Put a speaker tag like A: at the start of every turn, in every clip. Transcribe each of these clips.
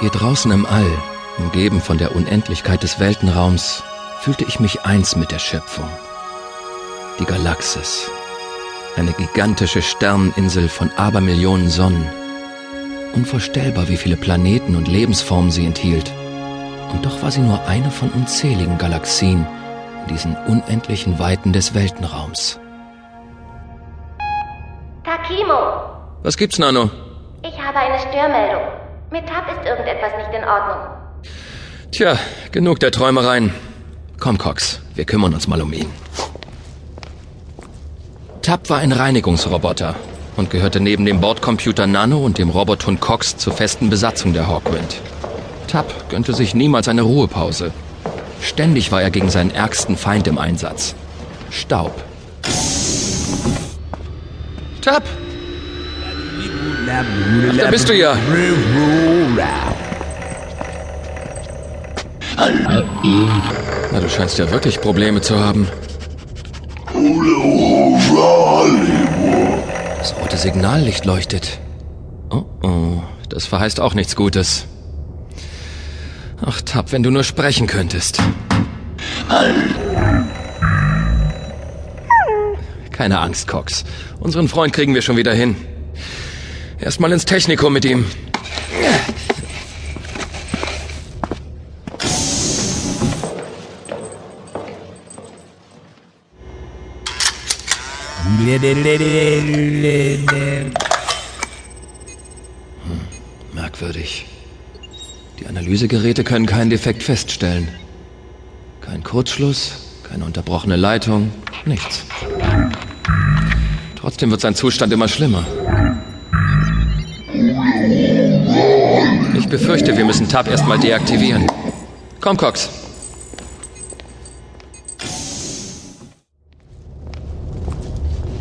A: Hier draußen im All, umgeben von der Unendlichkeit des Weltenraums, fühlte ich mich eins mit der Schöpfung. Die Galaxis. Eine gigantische Sterneninsel von Abermillionen Sonnen. Unvorstellbar, wie viele Planeten und Lebensformen sie enthielt. Und doch war sie nur eine von unzähligen Galaxien in diesen unendlichen Weiten des Weltenraums.
B: Takimo,
A: Was gibt's, Nano?
B: ich habe eine Störmeldung. Mit Tab ist irgendetwas nicht in Ordnung.
A: Tja, genug der Träumereien. Komm, Cox, wir kümmern uns mal um ihn. Tab war ein Reinigungsroboter und gehörte neben dem Bordcomputer Nano und dem Robothund Cox zur festen Besatzung der Hawkwind. Tab gönnte sich niemals eine Ruhepause. Ständig war er gegen seinen ärgsten Feind im Einsatz. Staub. Tab! Ach, da bist du ja. Na, du scheinst ja wirklich Probleme zu haben. Das rote Signallicht leuchtet. Oh oh, das verheißt auch nichts Gutes. Ach, Tab, wenn du nur sprechen könntest. Keine Angst, Cox. Unseren Freund kriegen wir schon wieder hin. Erstmal ins Technikum mit ihm. Merkwürdig. Die Analysegeräte können keinen Defekt feststellen. Kein Kurzschluss, keine unterbrochene Leitung, nichts. Trotzdem wird sein Zustand immer schlimmer. Befürchte, wir müssen Tab erstmal deaktivieren. Komm, Cox.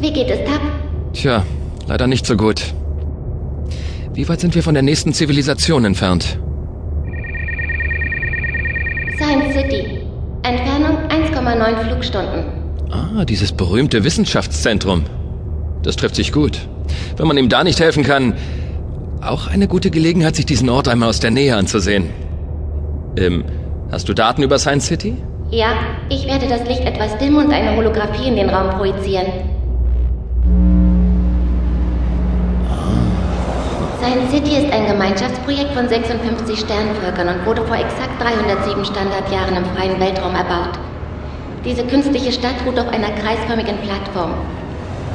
B: Wie geht es Tab?
A: Tja, leider nicht so gut. Wie weit sind wir von der nächsten Zivilisation entfernt?
B: Science City. Entfernung 1,9 Flugstunden.
A: Ah, dieses berühmte Wissenschaftszentrum. Das trifft sich gut. Wenn man ihm da nicht helfen kann, auch eine gute Gelegenheit, sich diesen Ort einmal aus der Nähe anzusehen. Ähm, hast du Daten über Science City?
B: Ja, ich werde das Licht etwas dimmen und eine Holographie in den Raum projizieren. Science City ist ein Gemeinschaftsprojekt von 56 Sternvölkern und wurde vor exakt 307 Standardjahren im freien Weltraum erbaut. Diese künstliche Stadt ruht auf einer kreisförmigen Plattform.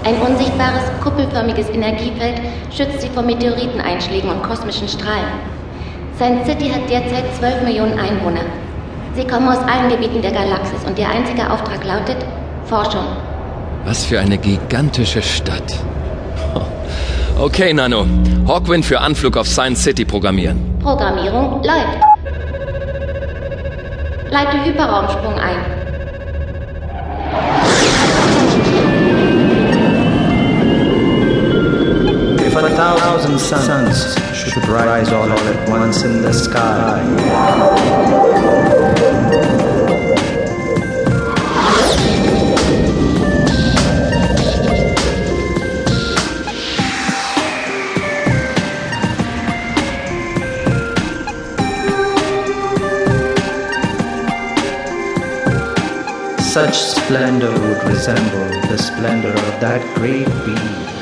B: Ein unsichtbares, kuppelförmiges Energiefeld schützt sie vor Meteoriteneinschlägen und kosmischen Strahlen. Science City hat derzeit 12 Millionen Einwohner. Sie kommen aus allen Gebieten der Galaxis und ihr einziger Auftrag lautet Forschung.
A: Was für eine gigantische Stadt. Okay, Nano. Hawkwind für Anflug auf Science City programmieren.
B: Programmierung läuft. Leite Hyperraumsprung ein.
C: Suns should rise all at once in the sky, such splendor would resemble the splendor of that great being